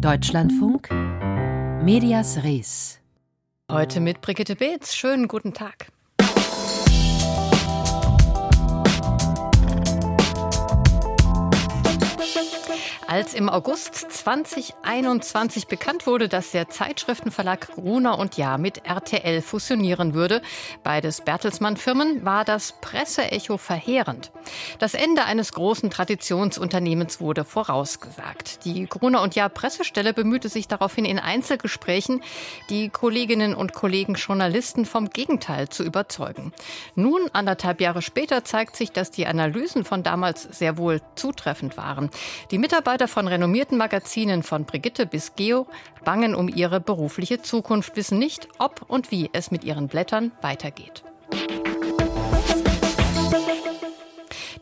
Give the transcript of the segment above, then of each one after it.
Deutschlandfunk Medias Res. Heute mit Brigitte Beetz. Schönen guten Tag. Als im August 2021 bekannt wurde, dass der Zeitschriftenverlag Gruner und Jahr mit RTL fusionieren würde, beides Bertelsmann-Firmen, war das Presseecho verheerend. Das Ende eines großen Traditionsunternehmens wurde vorausgesagt. Die Gruner und Jahr Pressestelle bemühte sich daraufhin in Einzelgesprächen, die Kolleginnen und Kollegen Journalisten vom Gegenteil zu überzeugen. Nun, anderthalb Jahre später, zeigt sich, dass die Analysen von damals sehr wohl zutreffend waren. Die Mitarbeiter von renommierten Magazinen von Brigitte bis Geo bangen um ihre berufliche Zukunft, wissen nicht, ob und wie es mit ihren Blättern weitergeht.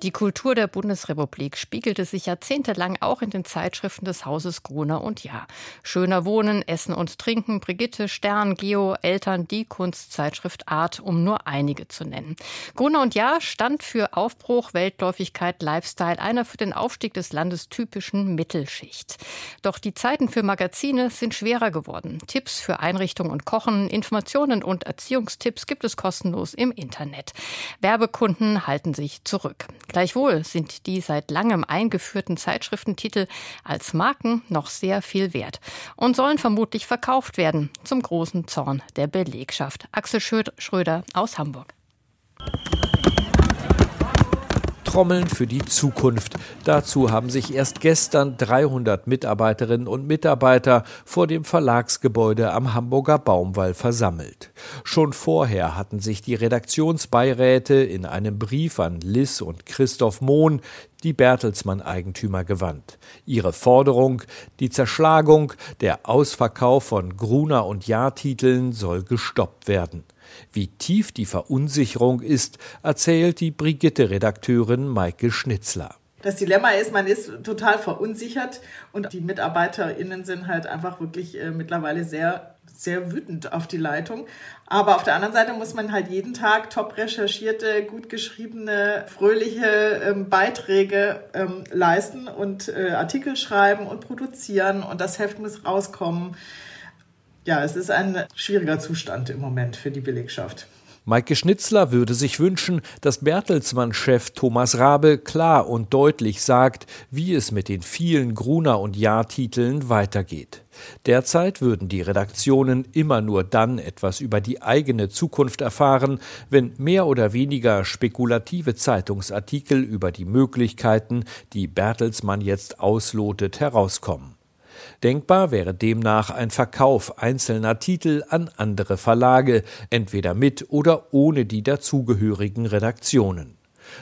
Die Kultur der Bundesrepublik spiegelte sich jahrzehntelang auch in den Zeitschriften des Hauses Gruner und Jahr. Schöner Wohnen, Essen und Trinken, Brigitte, Stern, Geo, Eltern, die Kunstzeitschrift Art, um nur einige zu nennen. Gruner und Jahr stand für Aufbruch, Weltläufigkeit, Lifestyle, einer für den Aufstieg des Landes typischen Mittelschicht. Doch die Zeiten für Magazine sind schwerer geworden. Tipps für Einrichtung und Kochen, Informationen und Erziehungstipps gibt es kostenlos im Internet. Werbekunden halten sich zurück. Gleichwohl sind die seit langem eingeführten Zeitschriftentitel als Marken noch sehr viel wert und sollen vermutlich verkauft werden, zum großen Zorn der Belegschaft. Axel Schröder aus Hamburg. Trommeln für die Zukunft. Dazu haben sich erst gestern 300 Mitarbeiterinnen und Mitarbeiter vor dem Verlagsgebäude am Hamburger Baumwall versammelt. Schon vorher hatten sich die Redaktionsbeiräte in einem Brief an Liss und Christoph Mohn die Bertelsmann-Eigentümer gewandt. Ihre Forderung, die Zerschlagung, der Ausverkauf von Gruner und Jahrtiteln soll gestoppt werden. Wie tief die Verunsicherung ist, erzählt die Brigitte-Redakteurin Maike Schnitzler. Das Dilemma ist, man ist total verunsichert und die MitarbeiterInnen sind halt einfach wirklich äh, mittlerweile sehr, sehr wütend auf die Leitung. Aber auf der anderen Seite muss man halt jeden Tag top recherchierte, gut geschriebene, fröhliche ähm, Beiträge ähm, leisten und äh, Artikel schreiben und produzieren und das Heft muss rauskommen ja, es ist ein schwieriger Zustand im Moment für die Belegschaft. Maike Schnitzler würde sich wünschen, dass Bertelsmann-Chef Thomas Rabe klar und deutlich sagt, wie es mit den vielen Gruner- und Jahrtiteln weitergeht. Derzeit würden die Redaktionen immer nur dann etwas über die eigene Zukunft erfahren, wenn mehr oder weniger spekulative Zeitungsartikel über die Möglichkeiten, die Bertelsmann jetzt auslotet, herauskommen. Denkbar wäre demnach ein Verkauf einzelner Titel an andere Verlage, entweder mit oder ohne die dazugehörigen Redaktionen.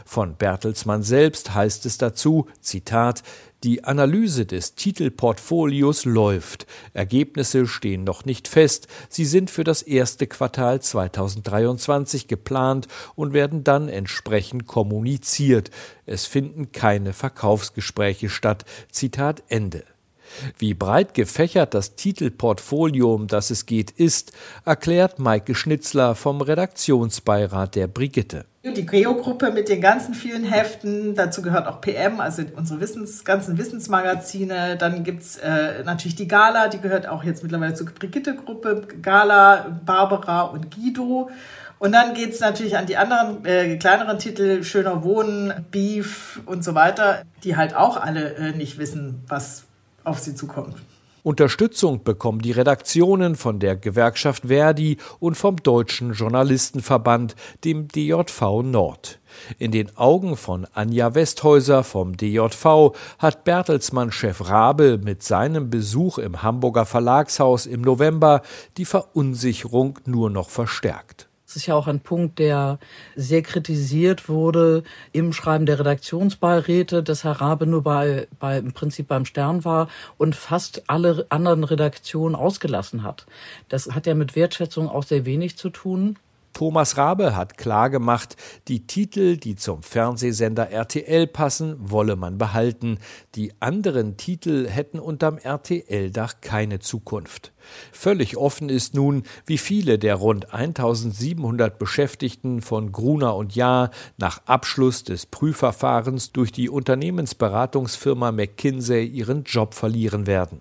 Von Bertelsmann selbst heißt es dazu, Zitat, die Analyse des Titelportfolios läuft. Ergebnisse stehen noch nicht fest. Sie sind für das erste Quartal 2023 geplant und werden dann entsprechend kommuniziert. Es finden keine Verkaufsgespräche statt. Zitat Ende. Wie breit gefächert das Titelportfolio, um das es geht, ist, erklärt Maike Schnitzler vom Redaktionsbeirat der Brigitte. Die Geo-Gruppe mit den ganzen vielen Heften, dazu gehört auch PM, also unsere Wissens, ganzen Wissensmagazine. Dann gibt's äh, natürlich die Gala, die gehört auch jetzt mittlerweile zur Brigitte-Gruppe. Gala, Barbara und Guido. Und dann geht's natürlich an die anderen äh, kleineren Titel, Schöner Wohnen, Beef und so weiter, die halt auch alle äh, nicht wissen, was auf sie zukommt. Unterstützung bekommen die Redaktionen von der Gewerkschaft Verdi und vom Deutschen Journalistenverband, dem DJV Nord. In den Augen von Anja Westhäuser vom DJV hat Bertelsmann-Chef Rabe mit seinem Besuch im Hamburger Verlagshaus im November die Verunsicherung nur noch verstärkt. Das ist ja auch ein Punkt, der sehr kritisiert wurde im Schreiben der Redaktionsbeiräte, dass Herr Rabe nur bei, bei im Prinzip beim Stern war und fast alle anderen Redaktionen ausgelassen hat. Das hat ja mit Wertschätzung auch sehr wenig zu tun. Thomas Rabe hat klargemacht, die Titel, die zum Fernsehsender RTL passen, wolle man behalten. Die anderen Titel hätten unterm RTL-Dach keine Zukunft. Völlig offen ist nun, wie viele der rund 1700 Beschäftigten von Gruner und Jahr nach Abschluss des Prüfverfahrens durch die Unternehmensberatungsfirma McKinsey ihren Job verlieren werden.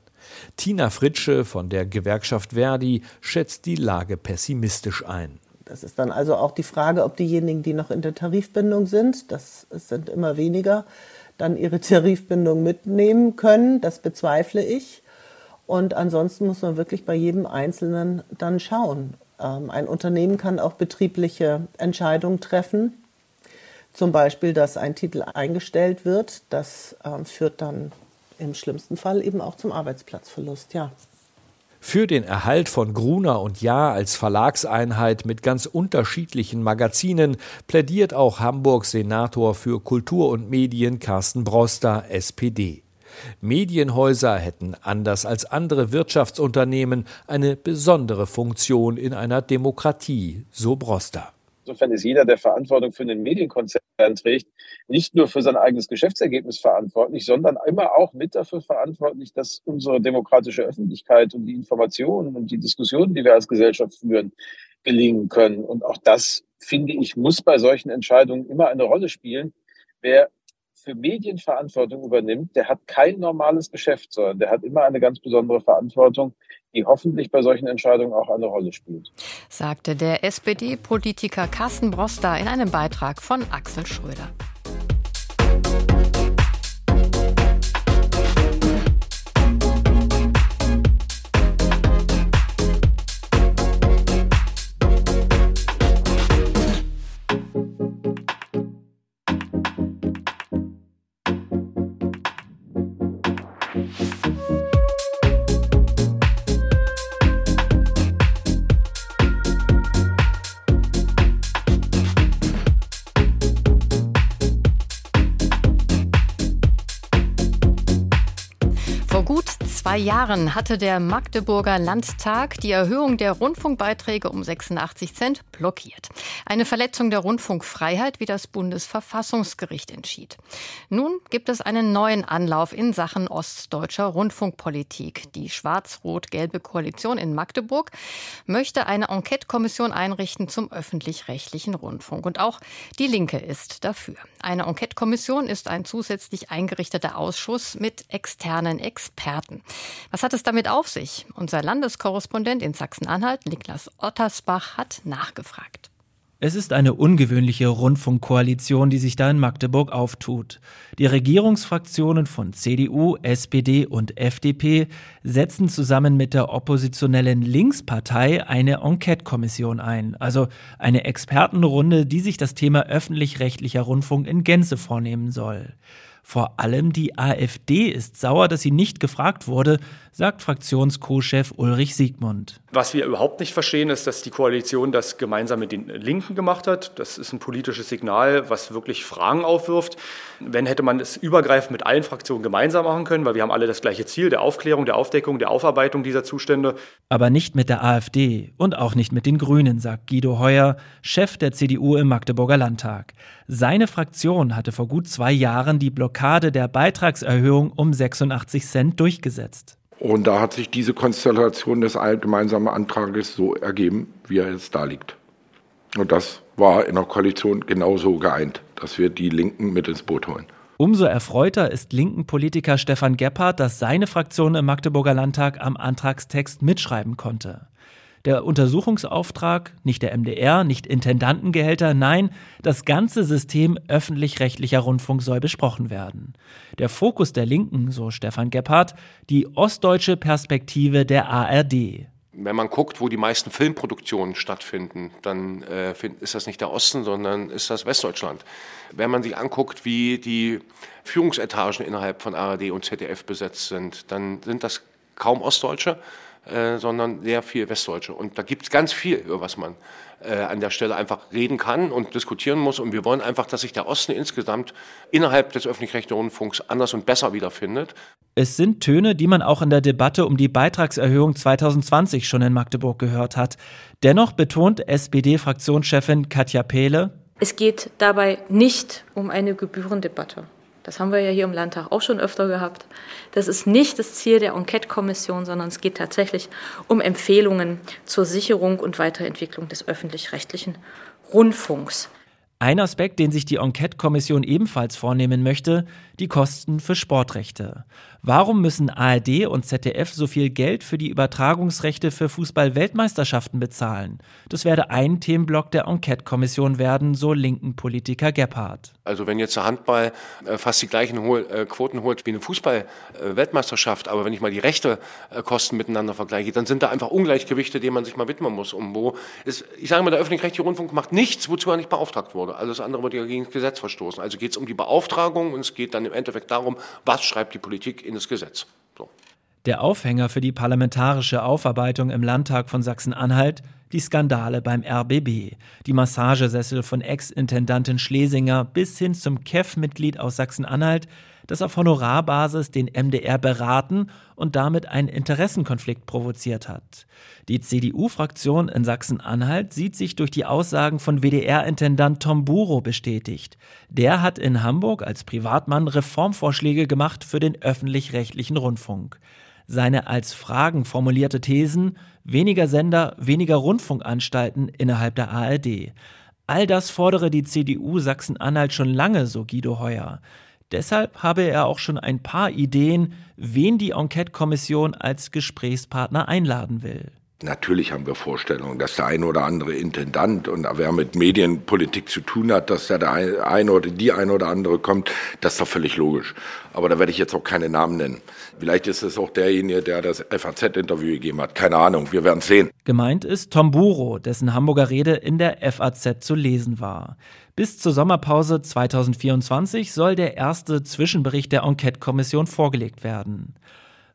Tina Fritsche von der Gewerkschaft Verdi schätzt die Lage pessimistisch ein. Das ist dann also auch die Frage, ob diejenigen, die noch in der Tarifbindung sind, das sind immer weniger, dann ihre Tarifbindung mitnehmen können. Das bezweifle ich. Und ansonsten muss man wirklich bei jedem Einzelnen dann schauen. Ähm, ein Unternehmen kann auch betriebliche Entscheidungen treffen. Zum Beispiel, dass ein Titel eingestellt wird. Das ähm, führt dann im schlimmsten Fall eben auch zum Arbeitsplatzverlust, ja. Für den Erhalt von Gruner und Jahr als Verlagseinheit mit ganz unterschiedlichen Magazinen plädiert auch Hamburgs Senator für Kultur und Medien Carsten Broster, SPD. Medienhäuser hätten anders als andere Wirtschaftsunternehmen eine besondere Funktion in einer Demokratie, so Broster. Insofern ist jeder, der Verantwortung für einen Medienkonzern trägt, nicht nur für sein eigenes Geschäftsergebnis verantwortlich, sondern immer auch mit dafür verantwortlich, dass unsere demokratische Öffentlichkeit und die Informationen und die Diskussionen, die wir als Gesellschaft führen, gelingen können. Und auch das, finde ich, muss bei solchen Entscheidungen immer eine Rolle spielen. Wer für Medienverantwortung übernimmt, der hat kein normales Geschäft, sondern der hat immer eine ganz besondere Verantwortung, die hoffentlich bei solchen Entscheidungen auch eine Rolle spielt. Sagte der SPD-Politiker Carsten Broster in einem Beitrag von Axel Schröder. Zwei Jahren hatte der Magdeburger Landtag die Erhöhung der Rundfunkbeiträge um 86 Cent blockiert. Eine Verletzung der Rundfunkfreiheit, wie das Bundesverfassungsgericht entschied. Nun gibt es einen neuen Anlauf in Sachen ostdeutscher Rundfunkpolitik. Die schwarz-rot-gelbe Koalition in Magdeburg möchte eine Enquete-Kommission einrichten zum öffentlich-rechtlichen Rundfunk. Und auch die Linke ist dafür. Eine Enquete-Kommission ist ein zusätzlich eingerichteter Ausschuss mit externen Experten. Was hat es damit auf sich? Unser Landeskorrespondent in Sachsen-Anhalt, Niklas Ottersbach, hat nachgefragt. Es ist eine ungewöhnliche Rundfunkkoalition, die sich da in Magdeburg auftut. Die Regierungsfraktionen von CDU, SPD und FDP setzen zusammen mit der oppositionellen Linkspartei eine Enquete-Kommission ein, also eine Expertenrunde, die sich das Thema öffentlich-rechtlicher Rundfunk in Gänze vornehmen soll. Vor allem die AfD ist sauer, dass sie nicht gefragt wurde, sagt Fraktions-Co-Chef Ulrich Siegmund. Was wir überhaupt nicht verstehen, ist, dass die Koalition das gemeinsam mit den Linken gemacht hat. Das ist ein politisches Signal, was wirklich Fragen aufwirft. Wenn hätte man es übergreifend mit allen Fraktionen gemeinsam machen können, weil wir haben alle das gleiche Ziel, der Aufklärung, der Aufdeckung, der Aufarbeitung dieser Zustände. Aber nicht mit der AfD und auch nicht mit den Grünen, sagt Guido Heuer, Chef der CDU im Magdeburger Landtag. Seine Fraktion hatte vor gut zwei Jahren die Blockade der Beitragserhöhung um 86 Cent durchgesetzt. Und da hat sich diese Konstellation des gemeinsamen Antrages so ergeben, wie er jetzt da liegt. Und das war in der Koalition genauso geeint, dass wir die Linken mit ins Boot holen. Umso erfreuter ist linken Politiker Stefan Gebhardt, dass seine Fraktion im Magdeburger Landtag am Antragstext mitschreiben konnte. Der Untersuchungsauftrag, nicht der MDR, nicht Intendantengehälter, nein, das ganze System öffentlich-rechtlicher Rundfunk soll besprochen werden. Der Fokus der Linken, so Stefan Gebhardt, die ostdeutsche Perspektive der ARD. Wenn man guckt, wo die meisten Filmproduktionen stattfinden, dann äh, ist das nicht der Osten, sondern ist das Westdeutschland. Wenn man sich anguckt, wie die Führungsetagen innerhalb von ARD und ZDF besetzt sind, dann sind das kaum Ostdeutsche, äh, sondern sehr viel Westdeutsche. Und da gibt es ganz viel, über was man äh, an der Stelle einfach reden kann und diskutieren muss. Und wir wollen einfach, dass sich der Osten insgesamt innerhalb des öffentlich-rechtlichen Rundfunks anders und besser wiederfindet. Es sind Töne, die man auch in der Debatte um die Beitragserhöhung 2020 schon in Magdeburg gehört hat. Dennoch betont SPD-Fraktionschefin Katja Pehle, es geht dabei nicht um eine Gebührendebatte. Das haben wir ja hier im Landtag auch schon öfter gehabt. Das ist nicht das Ziel der Enquete-Kommission, sondern es geht tatsächlich um Empfehlungen zur Sicherung und Weiterentwicklung des öffentlich-rechtlichen Rundfunks. Ein Aspekt, den sich die Enquete-Kommission ebenfalls vornehmen möchte, die Kosten für Sportrechte. Warum müssen ARD und ZDF so viel Geld für die Übertragungsrechte für Fußball-Weltmeisterschaften bezahlen? Das werde ein Themenblock der Enquete-Kommission werden, so linken Politiker Gebhardt. Also wenn jetzt der Handball äh, fast die gleichen äh, Quoten holt wie eine Fußball-Weltmeisterschaft, aber wenn ich mal die Rechtekosten miteinander vergleiche, dann sind da einfach Ungleichgewichte, denen man sich mal widmen muss. Um wo ist, ich sage mal, der öffentlich-rechtliche Rundfunk macht nichts, wozu er nicht beauftragt wurde. Alles andere wird ja gegen das Gesetz verstoßen. Also geht es um die Beauftragung und es geht dann im Endeffekt darum, was schreibt die Politik in das Gesetz. So. Der Aufhänger für die parlamentarische Aufarbeitung im Landtag von Sachsen-Anhalt die Skandale beim RBB, die Massagesessel von Ex-Intendantin Schlesinger bis hin zum KEF-Mitglied aus Sachsen-Anhalt, das auf Honorarbasis den MDR beraten und damit einen Interessenkonflikt provoziert hat. Die CDU-Fraktion in Sachsen-Anhalt sieht sich durch die Aussagen von WDR-Intendant Tom Buro bestätigt. Der hat in Hamburg als Privatmann Reformvorschläge gemacht für den öffentlich-rechtlichen Rundfunk. Seine als Fragen formulierte Thesen weniger Sender, weniger Rundfunkanstalten innerhalb der ARD. All das fordere die CDU Sachsen-Anhalt schon lange, so Guido Heuer. Deshalb habe er auch schon ein paar Ideen, wen die Enquete-Kommission als Gesprächspartner einladen will. Natürlich haben wir Vorstellungen, dass der eine oder andere Intendant und wer mit Medienpolitik zu tun hat, dass da der eine oder die eine oder andere kommt, das ist doch völlig logisch. Aber da werde ich jetzt auch keine Namen nennen. Vielleicht ist es auch derjenige, der das FAZ-Interview gegeben hat. Keine Ahnung, wir werden sehen. Gemeint ist Tom Buro, dessen Hamburger Rede in der FAZ zu lesen war. Bis zur Sommerpause 2024 soll der erste Zwischenbericht der Enquete-Kommission vorgelegt werden.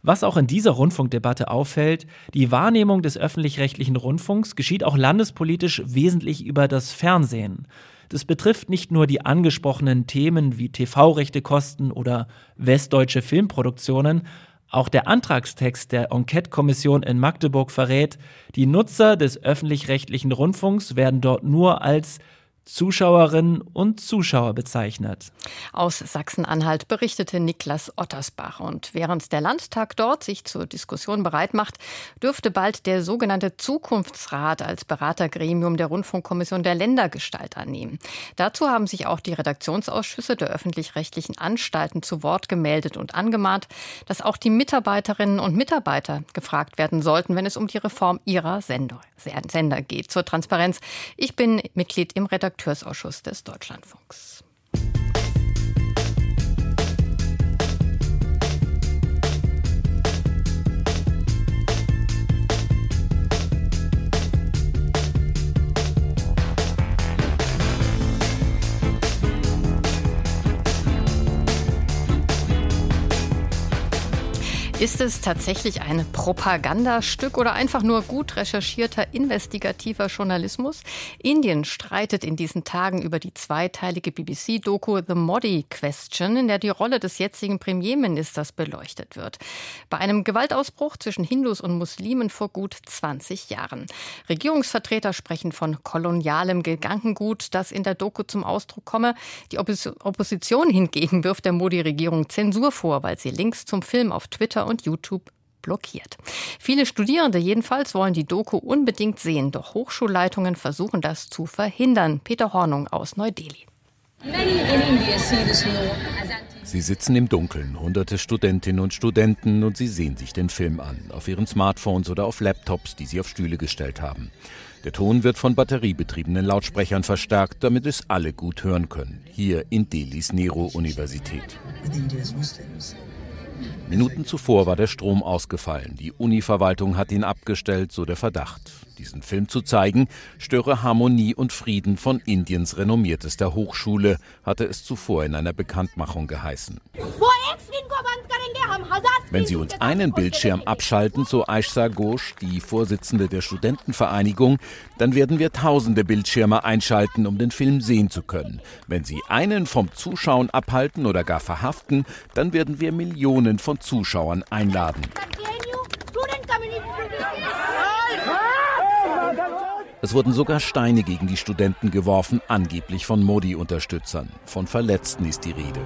Was auch in dieser Rundfunkdebatte auffällt, die Wahrnehmung des öffentlich-rechtlichen Rundfunks geschieht auch landespolitisch wesentlich über das Fernsehen. Das betrifft nicht nur die angesprochenen Themen wie TV-Rechtekosten oder westdeutsche Filmproduktionen, auch der Antragstext der Enquete-Kommission in Magdeburg verrät, die Nutzer des öffentlich-rechtlichen Rundfunks werden dort nur als Zuschauerinnen und Zuschauer bezeichnet. Aus Sachsen-Anhalt berichtete Niklas Ottersbach. Und während der Landtag dort sich zur Diskussion bereit macht, dürfte bald der sogenannte Zukunftsrat als Beratergremium der Rundfunkkommission der Ländergestalt annehmen. Dazu haben sich auch die Redaktionsausschüsse der öffentlich-rechtlichen Anstalten zu Wort gemeldet und angemahnt, dass auch die Mitarbeiterinnen und Mitarbeiter gefragt werden sollten, wenn es um die Reform ihrer Sender, geht. Zur Transparenz. Ich bin Mitglied im Redaktionsausschuss Redakteursausschuss des Deutschlandfunks. Ist es tatsächlich ein Propagandastück oder einfach nur gut recherchierter investigativer Journalismus? Indien streitet in diesen Tagen über die zweiteilige BBC-Doku The Modi Question, in der die Rolle des jetzigen Premierministers beleuchtet wird. Bei einem Gewaltausbruch zwischen Hindus und Muslimen vor gut 20 Jahren. Regierungsvertreter sprechen von kolonialem Gedankengut, das in der Doku zum Ausdruck komme. Die Opposition hingegen wirft der Modi-Regierung Zensur vor, weil sie Links zum Film auf Twitter und YouTube blockiert. Viele Studierende jedenfalls wollen die Doku unbedingt sehen, doch Hochschulleitungen versuchen das zu verhindern. Peter Hornung aus Neu-Delhi. Sie sitzen im Dunkeln, hunderte Studentinnen und Studenten, und sie sehen sich den Film an, auf ihren Smartphones oder auf Laptops, die sie auf Stühle gestellt haben. Der Ton wird von batteriebetriebenen Lautsprechern verstärkt, damit es alle gut hören können, hier in Delhis Nehru-Universität. Minuten zuvor war der Strom ausgefallen. Die Uni-Verwaltung hat ihn abgestellt, so der Verdacht. Diesen Film zu zeigen, störe Harmonie und Frieden von Indiens renommiertester Hochschule, hatte es zuvor in einer Bekanntmachung geheißen. Wenn Sie uns einen Bildschirm abschalten, so Aisha Ghosh, die Vorsitzende der Studentenvereinigung, dann werden wir tausende Bildschirme einschalten, um den Film sehen zu können. Wenn Sie einen vom Zuschauen abhalten oder gar verhaften, dann werden wir Millionen von Zuschauern einladen. Es wurden sogar Steine gegen die Studenten geworfen, angeblich von Modi-Unterstützern. Von Verletzten ist die Rede.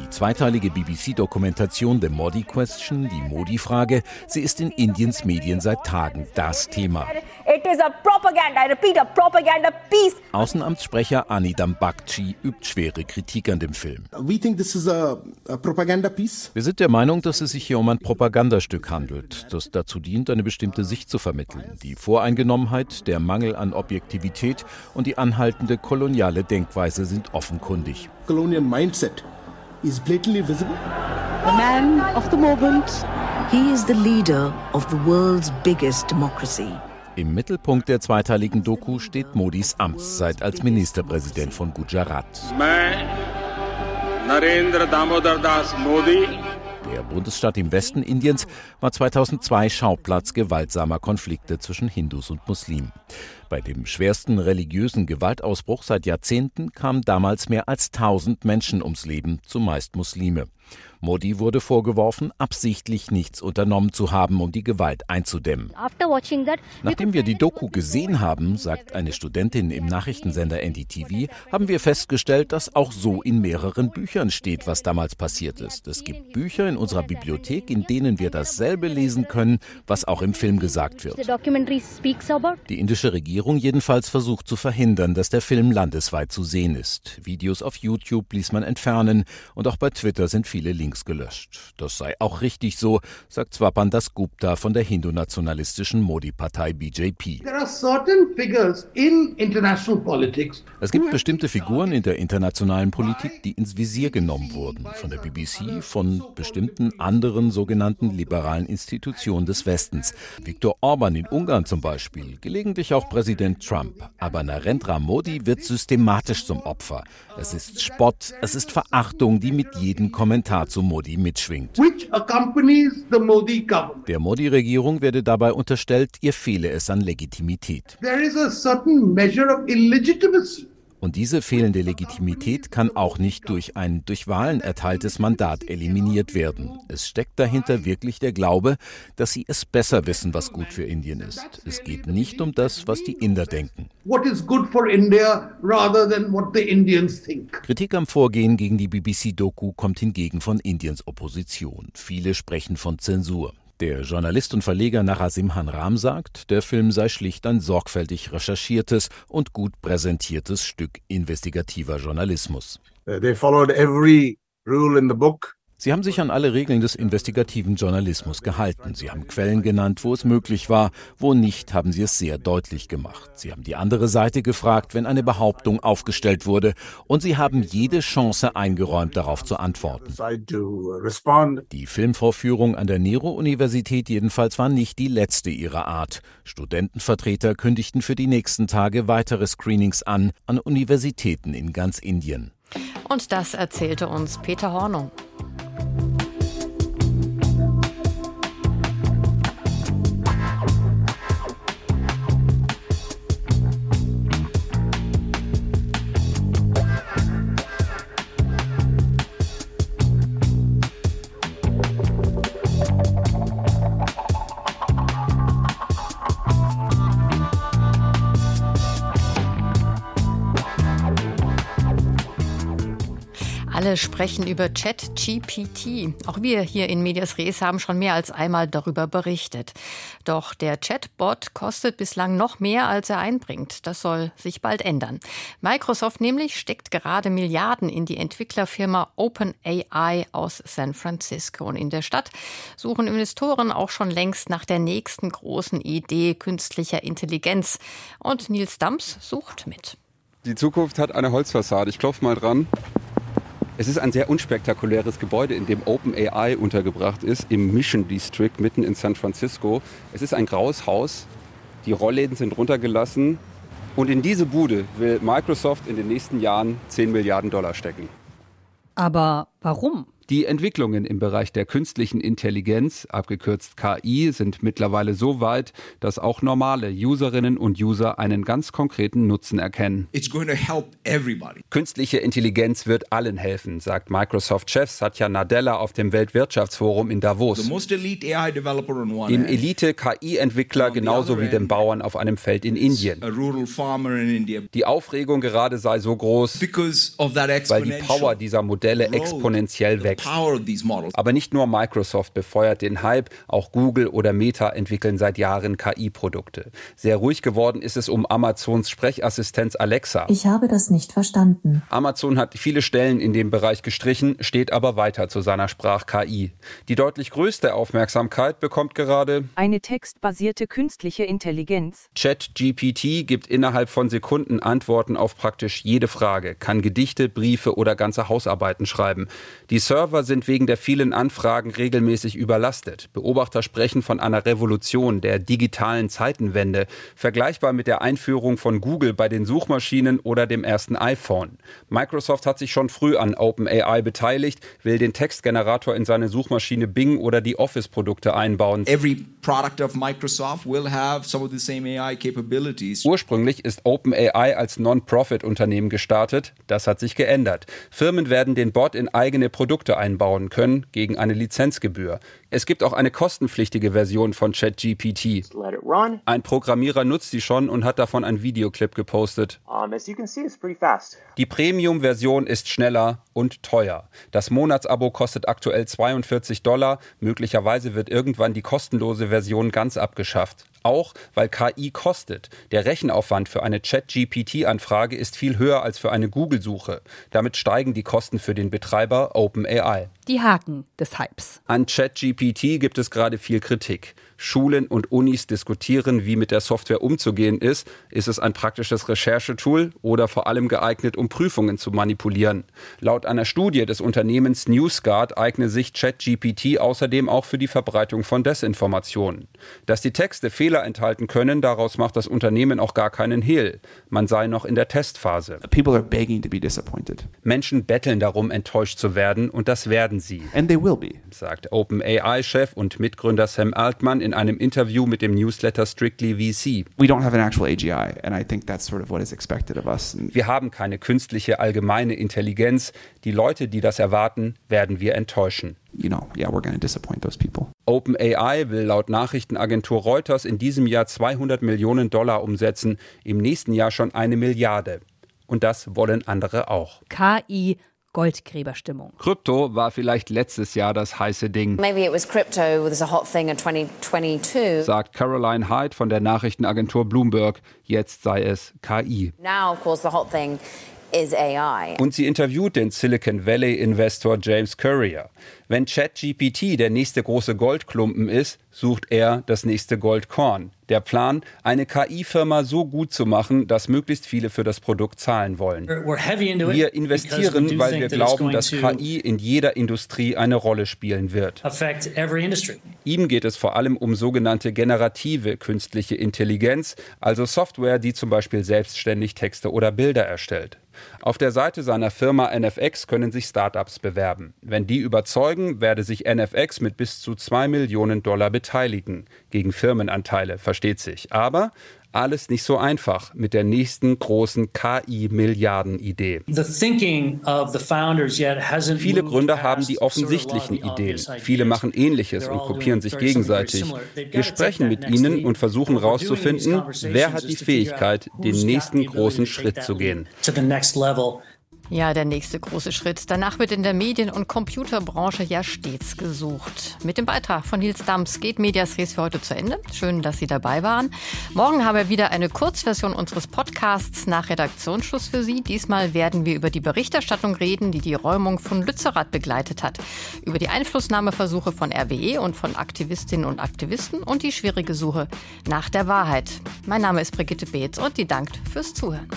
Die zweiteilige BBC-Dokumentation The Modi Question, die Modi-Frage, sie ist in Indiens Medien seit Tagen das Thema. It is a propaganda, I repeat, a propaganda piece. Außenamtssprecher Anidam Bakci übt schwere Kritik an dem Film. We think this is a, a propaganda piece. Wir sind der Meinung, dass es sich hier um ein Propagandastück handelt, das dazu dient, eine bestimmte Sicht zu vermitteln. Die Voreingenommenheit, der Mangel an Objektivität und die anhaltende koloniale Denkweise sind offenkundig. Colonial mindset is blatantly visible. The man of the moment. He is the leader of the world's biggest democracy. Im Mittelpunkt der zweiteiligen Doku steht Modis Amtszeit als Ministerpräsident von Gujarat. Der Bundesstaat im Westen Indiens war 2002 Schauplatz gewaltsamer Konflikte zwischen Hindus und Muslimen. Bei dem schwersten religiösen Gewaltausbruch seit Jahrzehnten kamen damals mehr als 1000 Menschen ums Leben, zumeist Muslime. Modi wurde vorgeworfen, absichtlich nichts unternommen zu haben, um die Gewalt einzudämmen. Nachdem wir die Doku gesehen haben, sagt eine Studentin im Nachrichtensender NDTV, haben wir festgestellt, dass auch so in mehreren Büchern steht, was damals passiert ist. Es gibt Bücher in unserer Bibliothek, in denen wir dasselbe lesen können, was auch im Film gesagt wird. Die indische Regierung jedenfalls versucht zu verhindern, dass der Film landesweit zu sehen ist. Videos auf YouTube ließ man entfernen und auch bei Twitter sind viele Links Links gelöscht. Das sei auch richtig so, sagt Swapandas Gupta von der hindu-nationalistischen Modi-Partei BJP. Es gibt bestimmte Figuren in der internationalen Politik, die ins Visier genommen wurden. Von der BBC, von bestimmten anderen sogenannten liberalen Institutionen des Westens. Viktor Orban in Ungarn zum Beispiel, gelegentlich auch Präsident Trump. Aber Narendra Modi wird systematisch zum Opfer. Es ist Spott, es ist Verachtung, die mit jedem Kommentar zu Modi mitschwingt. Der Modi-Regierung werde dabei unterstellt, ihr fehle es an Legitimität. There is a certain measure of illegitimacy und diese fehlende Legitimität kann auch nicht durch ein durch Wahlen erteiltes Mandat eliminiert werden. Es steckt dahinter wirklich der Glaube, dass sie es besser wissen, was gut für Indien ist. Es geht nicht um das, was die Inder denken. Kritik am Vorgehen gegen die BBC-Doku kommt hingegen von Indiens Opposition. Viele sprechen von Zensur. Der Journalist und Verleger Narasimhan Ram sagt, der Film sei schlicht ein sorgfältig recherchiertes und gut präsentiertes Stück investigativer Journalismus. They followed every rule in the book. Sie haben sich an alle Regeln des investigativen Journalismus gehalten. Sie haben Quellen genannt, wo es möglich war, wo nicht, haben Sie es sehr deutlich gemacht. Sie haben die andere Seite gefragt, wenn eine Behauptung aufgestellt wurde, und Sie haben jede Chance eingeräumt, darauf zu antworten. Die Filmvorführung an der Nero-Universität jedenfalls war nicht die letzte ihrer Art. Studentenvertreter kündigten für die nächsten Tage weitere Screenings an, an Universitäten in ganz Indien. Und das erzählte uns Peter Hornung. Sprechen über ChatGPT. Auch wir hier in Medias Res haben schon mehr als einmal darüber berichtet. Doch der Chatbot kostet bislang noch mehr, als er einbringt. Das soll sich bald ändern. Microsoft nämlich steckt gerade Milliarden in die Entwicklerfirma OpenAI aus San Francisco. Und in der Stadt suchen Investoren auch schon längst nach der nächsten großen Idee künstlicher Intelligenz. Und Nils Dams sucht mit. Die Zukunft hat eine Holzfassade. Ich klopfe mal dran. Es ist ein sehr unspektakuläres Gebäude, in dem OpenAI untergebracht ist, im Mission District mitten in San Francisco. Es ist ein graues Haus, die Rollläden sind runtergelassen und in diese Bude will Microsoft in den nächsten Jahren 10 Milliarden Dollar stecken. Aber warum? Die Entwicklungen im Bereich der künstlichen Intelligenz, abgekürzt KI, sind mittlerweile so weit, dass auch normale Userinnen und User einen ganz konkreten Nutzen erkennen. Künstliche Intelligenz wird allen helfen, sagt Microsoft-Chef Satya Nadella auf dem Weltwirtschaftsforum in Davos. Dem Elite-KI-Entwickler genauso wie dem Bauern auf einem Feld in Indien. Die Aufregung gerade sei so groß, weil die Power dieser Modelle exponentiell wächst wächst. Aber nicht nur Microsoft befeuert den Hype, auch Google oder Meta entwickeln seit Jahren KI-Produkte. Sehr ruhig geworden ist es um Amazons Sprechassistenz Alexa. Ich habe das nicht verstanden. Amazon hat viele Stellen in dem Bereich gestrichen, steht aber weiter zu seiner Sprach-KI. Die deutlich größte Aufmerksamkeit bekommt gerade eine textbasierte künstliche Intelligenz. ChatGPT gibt innerhalb von Sekunden Antworten auf praktisch jede Frage, kann Gedichte, Briefe oder ganze Hausarbeiten schreiben. Die Server sind wegen der vielen Anfragen regelmäßig überlastet. Beobachter sprechen von einer Revolution der digitalen Zeitenwende, vergleichbar mit der Einführung von Google bei den Suchmaschinen oder dem ersten iPhone. Microsoft hat sich schon früh an OpenAI beteiligt, will den Textgenerator in seine Suchmaschine Bing oder die Office-Produkte einbauen. Every product of Microsoft will have some of the same AI capabilities. Ursprünglich ist OpenAI als Non-Profit-Unternehmen gestartet. Das hat sich geändert. Firmen werden den Bot in eigene Produkte einbauen können gegen eine Lizenzgebühr. Es gibt auch eine kostenpflichtige Version von ChatGPT. Ein Programmierer nutzt sie schon und hat davon ein Videoclip gepostet. Die Premium-Version ist schneller und teuer. Das Monatsabo kostet aktuell 42 Dollar. Möglicherweise wird irgendwann die kostenlose Version ganz abgeschafft. Auch weil KI kostet. Der Rechenaufwand für eine Chat-GPT-Anfrage ist viel höher als für eine Google-Suche. Damit steigen die Kosten für den Betreiber OpenAI. Die Haken des Hypes. An ChatGPT gibt es gerade viel Kritik. Schulen und Unis diskutieren, wie mit der Software umzugehen ist. Ist es ein praktisches Recherchetool oder vor allem geeignet, um Prüfungen zu manipulieren? Laut einer Studie des Unternehmens NewsGuard eigne sich ChatGPT außerdem auch für die Verbreitung von Desinformationen. Dass die Texte Fehler enthalten können, daraus macht das Unternehmen auch gar keinen Hehl. Man sei noch in der Testphase. People are begging to be disappointed. Menschen betteln darum, enttäuscht zu werden und das werden sie. And they will be. Sagt OpenAI-Chef und Mitgründer Sam Altman in einem Interview mit dem Newsletter Strictly VC. We don't have an actual AGI and I think that's sort of what is expected of us. Wir haben keine künstliche allgemeine Intelligenz. Die Leute, die das erwarten, werden wir enttäuschen. You know, yeah, we're going to disappoint those people. OpenAI will laut Nachrichtenagentur Reuters in diesem Jahr 200 Millionen Dollar umsetzen, im nächsten Jahr schon eine Milliarde. Und das wollen andere auch. KI Goldgräberstimmung. Krypto war vielleicht letztes Jahr das heiße Ding. Maybe it was crypto was a hot thing in 2022. Sagt Caroline Hyde von der Nachrichtenagentur Bloomberg. Jetzt sei es KI. Now, of course, the hot thing. Und sie interviewt den Silicon Valley Investor James Courier. Wenn ChatGPT der nächste große Goldklumpen ist, sucht er das nächste Goldkorn. Der Plan, eine KI-Firma so gut zu machen, dass möglichst viele für das Produkt zahlen wollen. Wir investieren, weil wir glauben, dass KI in jeder Industrie eine Rolle spielen wird. Ihm geht es vor allem um sogenannte generative künstliche Intelligenz, also Software, die zum Beispiel selbstständig Texte oder Bilder erstellt. Auf der Seite seiner Firma NFX können sich Startups bewerben. Wenn die überzeugen, werde sich NFX mit bis zu 2 Millionen Dollar beteiligen. Gegen Firmenanteile, versteht sich. Aber alles nicht so einfach mit der nächsten großen KI-Milliarden-Idee. Viele Gründer haben die offensichtlichen Ideen. Viele machen Ähnliches und kopieren sich gegenseitig. Wir sprechen mit ihnen und versuchen herauszufinden, wer hat die Fähigkeit, den nächsten großen Schritt zu gehen. Ja, der nächste große Schritt. Danach wird in der Medien- und Computerbranche ja stets gesucht. Mit dem Beitrag von Nils Dams geht Medias Res für heute zu Ende. Schön, dass Sie dabei waren. Morgen haben wir wieder eine Kurzversion unseres Podcasts nach Redaktionsschluss für Sie. Diesmal werden wir über die Berichterstattung reden, die die Räumung von Lützerath begleitet hat. Über die Einflussnahmeversuche von RWE und von Aktivistinnen und Aktivisten und die schwierige Suche nach der Wahrheit. Mein Name ist Brigitte Beetz und die dankt fürs Zuhören.